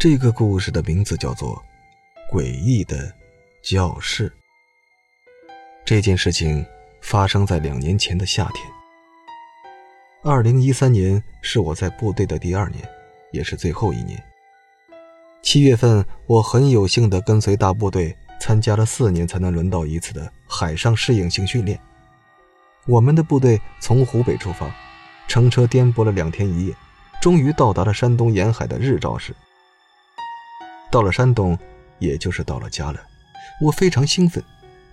这个故事的名字叫做《诡异的教室》。这件事情发生在两年前的夏天。二零一三年是我在部队的第二年，也是最后一年。七月份，我很有幸的跟随大部队参加了四年才能轮到一次的海上适应性训练。我们的部队从湖北出发，乘车颠簸了两天一夜，终于到达了山东沿海的日照市。到了山东，也就是到了家了，我非常兴奋。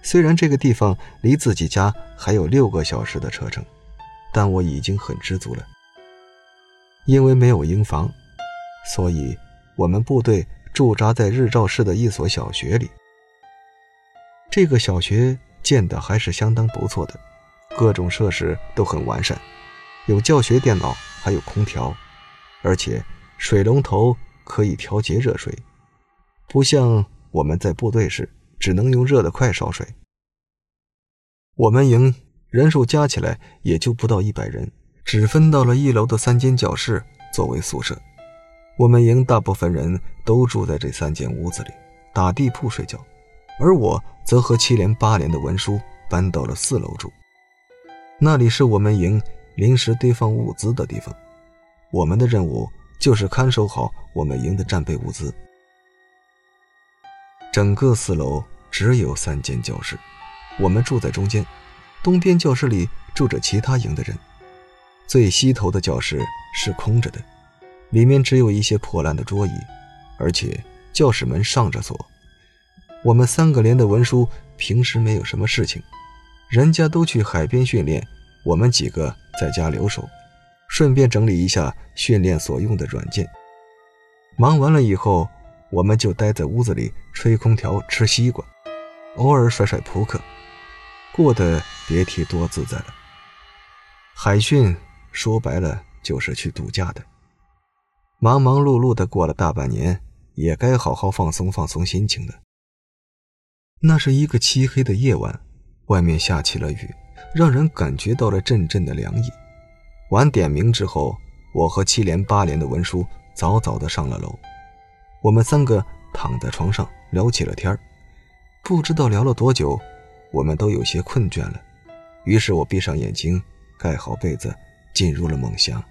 虽然这个地方离自己家还有六个小时的车程，但我已经很知足了。因为没有营房，所以。我们部队驻扎在日照市的一所小学里。这个小学建的还是相当不错的，各种设施都很完善，有教学电脑，还有空调，而且水龙头可以调节热水，不像我们在部队时只能用热的快烧水。我们营人数加起来也就不到一百人，只分到了一楼的三间教室作为宿舍。我们营大部分人都住在这三间屋子里，打地铺睡觉，而我则和七连八连的文书搬到了四楼住。那里是我们营临时堆放物资的地方，我们的任务就是看守好我们营的战备物资。整个四楼只有三间教室，我们住在中间，东边教室里住着其他营的人，最西头的教室是空着的。里面只有一些破烂的桌椅，而且教室门上着锁。我们三个连的文书平时没有什么事情，人家都去海边训练，我们几个在家留守，顺便整理一下训练所用的软件。忙完了以后，我们就待在屋子里吹空调、吃西瓜，偶尔甩甩扑克，过得别提多自在了。海训说白了就是去度假的。忙忙碌碌的过了大半年，也该好好放松放松心情了。那是一个漆黑的夜晚，外面下起了雨，让人感觉到了阵阵的凉意。晚点名之后，我和七连八连的文书早早的上了楼。我们三个躺在床上聊起了天不知道聊了多久，我们都有些困倦了。于是我闭上眼睛，盖好被子，进入了梦乡。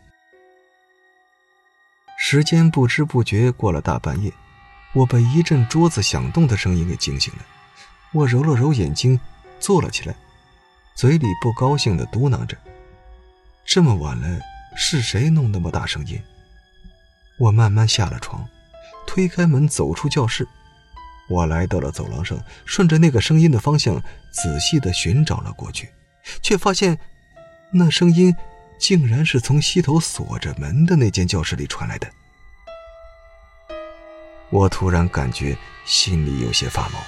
时间不知不觉过了大半夜，我被一阵桌子响动的声音给惊醒了。我揉了揉眼睛，坐了起来，嘴里不高兴地嘟囔着：“这么晚了，是谁弄那么大声音？”我慢慢下了床，推开门走出教室。我来到了走廊上，顺着那个声音的方向仔细地寻找了过去，却发现那声音。竟然是从西头锁着门的那间教室里传来的。我突然感觉心里有些发毛。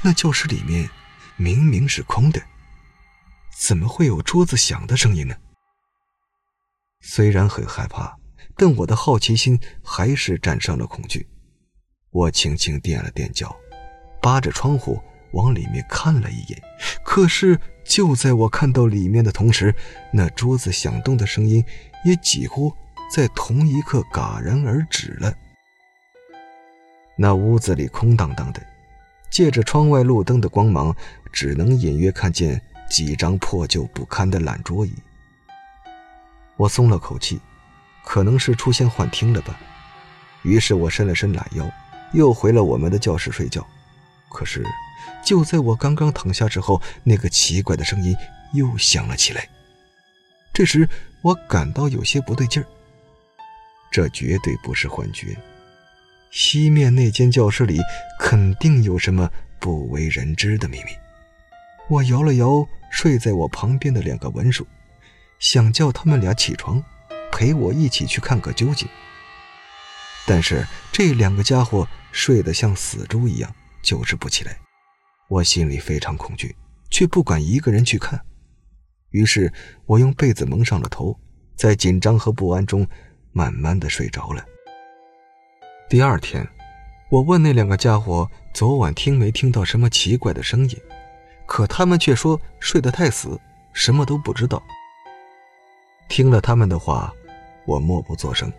那教室里面明明是空的，怎么会有桌子响的声音呢？虽然很害怕，但我的好奇心还是战胜了恐惧。我轻轻垫了垫脚，扒着窗户往里面看了一眼，可是。就在我看到里面的同时，那桌子响动的声音也几乎在同一刻戛然而止了。那屋子里空荡荡的，借着窗外路灯的光芒，只能隐约看见几张破旧不堪的烂桌椅。我松了口气，可能是出现幻听了吧。于是我伸了伸懒腰，又回了我们的教室睡觉。可是。就在我刚刚躺下之后，那个奇怪的声音又响了起来。这时，我感到有些不对劲儿。这绝对不是幻觉，西面那间教室里肯定有什么不为人知的秘密。我摇了摇睡在我旁边的两个文书，想叫他们俩起床，陪我一起去看个究竟。但是这两个家伙睡得像死猪一样，就是不起来。我心里非常恐惧，却不敢一个人去看。于是，我用被子蒙上了头，在紧张和不安中，慢慢的睡着了。第二天，我问那两个家伙昨晚听没听到什么奇怪的声音，可他们却说睡得太死，什么都不知道。听了他们的话，我默不作声。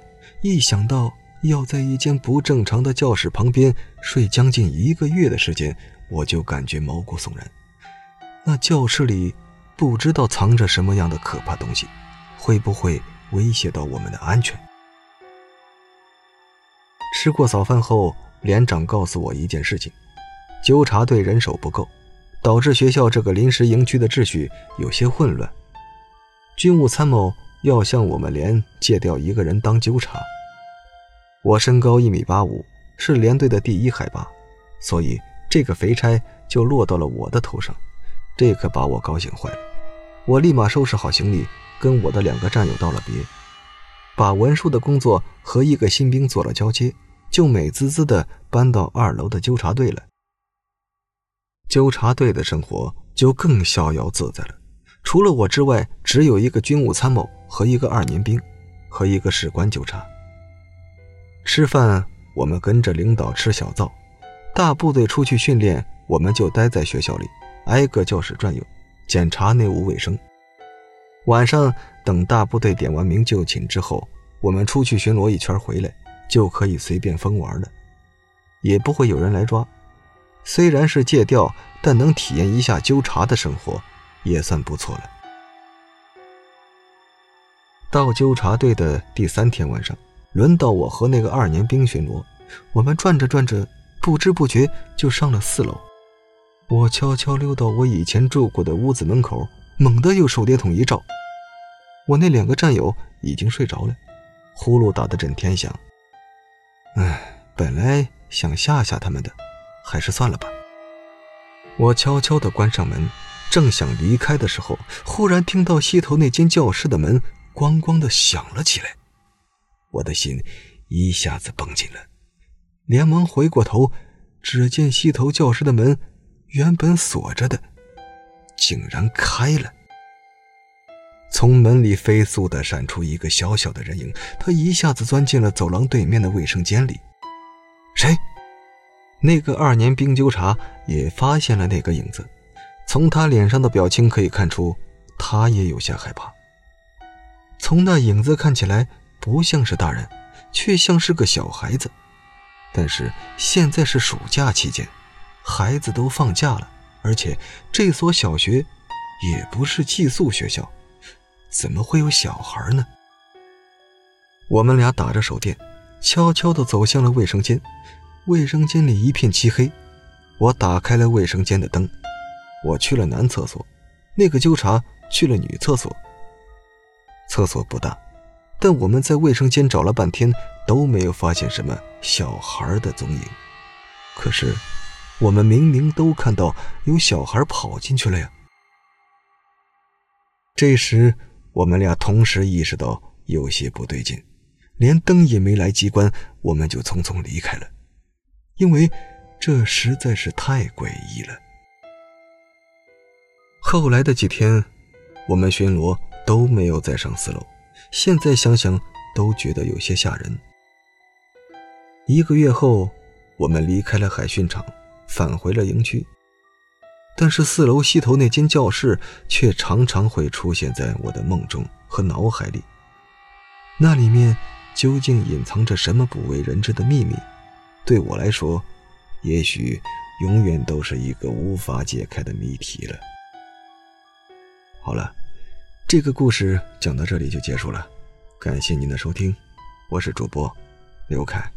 一想到要在一间不正常的教室旁边睡将近一个月的时间，我就感觉毛骨悚然。那教室里不知道藏着什么样的可怕东西，会不会威胁到我们的安全？吃过早饭后，连长告诉我一件事情：纠察队人手不够，导致学校这个临时营区的秩序有些混乱。军务参谋要向我们连借调一个人当纠察。我身高一米八五，是连队的第一海拔，所以这个肥差就落到了我的头上，这可把我高兴坏了。我立马收拾好行李，跟我的两个战友道了别，把文书的工作和一个新兵做了交接，就美滋滋的搬到二楼的纠察队了。纠察队的生活就更逍遥自在了，除了我之外，只有一个军务参谋和一个二年兵，和一个士官纠察。吃饭，我们跟着领导吃小灶；大部队出去训练，我们就待在学校里，挨个教室转悠，检查内务卫生。晚上等大部队点完名就寝之后，我们出去巡逻一圈回来，就可以随便疯玩了，也不会有人来抓。虽然是借调，但能体验一下纠察的生活，也算不错了。到纠察队的第三天晚上。轮到我和那个二年兵巡逻，我们转着转着，不知不觉就上了四楼。我悄悄溜到我以前住过的屋子门口，猛地用手电筒一照，我那两个战友已经睡着了，呼噜打得震天响。唉，本来想吓吓他们的，还是算了吧。我悄悄地关上门，正想离开的时候，忽然听到西头那间教室的门咣咣地响了起来。我的心一下子绷紧了，连忙回过头，只见西头教室的门原本锁着的，竟然开了。从门里飞速的闪出一个小小的人影，他一下子钻进了走廊对面的卫生间里。谁？那个二年兵纠察也发现了那个影子，从他脸上的表情可以看出，他也有些害怕。从那影子看起来。不像是大人，却像是个小孩子。但是现在是暑假期间，孩子都放假了，而且这所小学也不是寄宿学校，怎么会有小孩呢？我们俩打着手电，悄悄地走向了卫生间。卫生间里一片漆黑，我打开了卫生间的灯。我去了男厕所，那个纠察去了女厕所。厕所不大。但我们在卫生间找了半天，都没有发现什么小孩的踪影。可是，我们明明都看到有小孩跑进去了呀！这时，我们俩同时意识到有些不对劲，连灯也没来及关，我们就匆匆离开了，因为这实在是太诡异了。后来的几天，我们巡逻都没有再上四楼。现在想想都觉得有些吓人。一个月后，我们离开了海训场，返回了营区。但是四楼西头那间教室却常常会出现在我的梦中和脑海里。那里面究竟隐藏着什么不为人知的秘密？对我来说，也许永远都是一个无法解开的谜题了。好了。这个故事讲到这里就结束了，感谢您的收听，我是主播刘凯。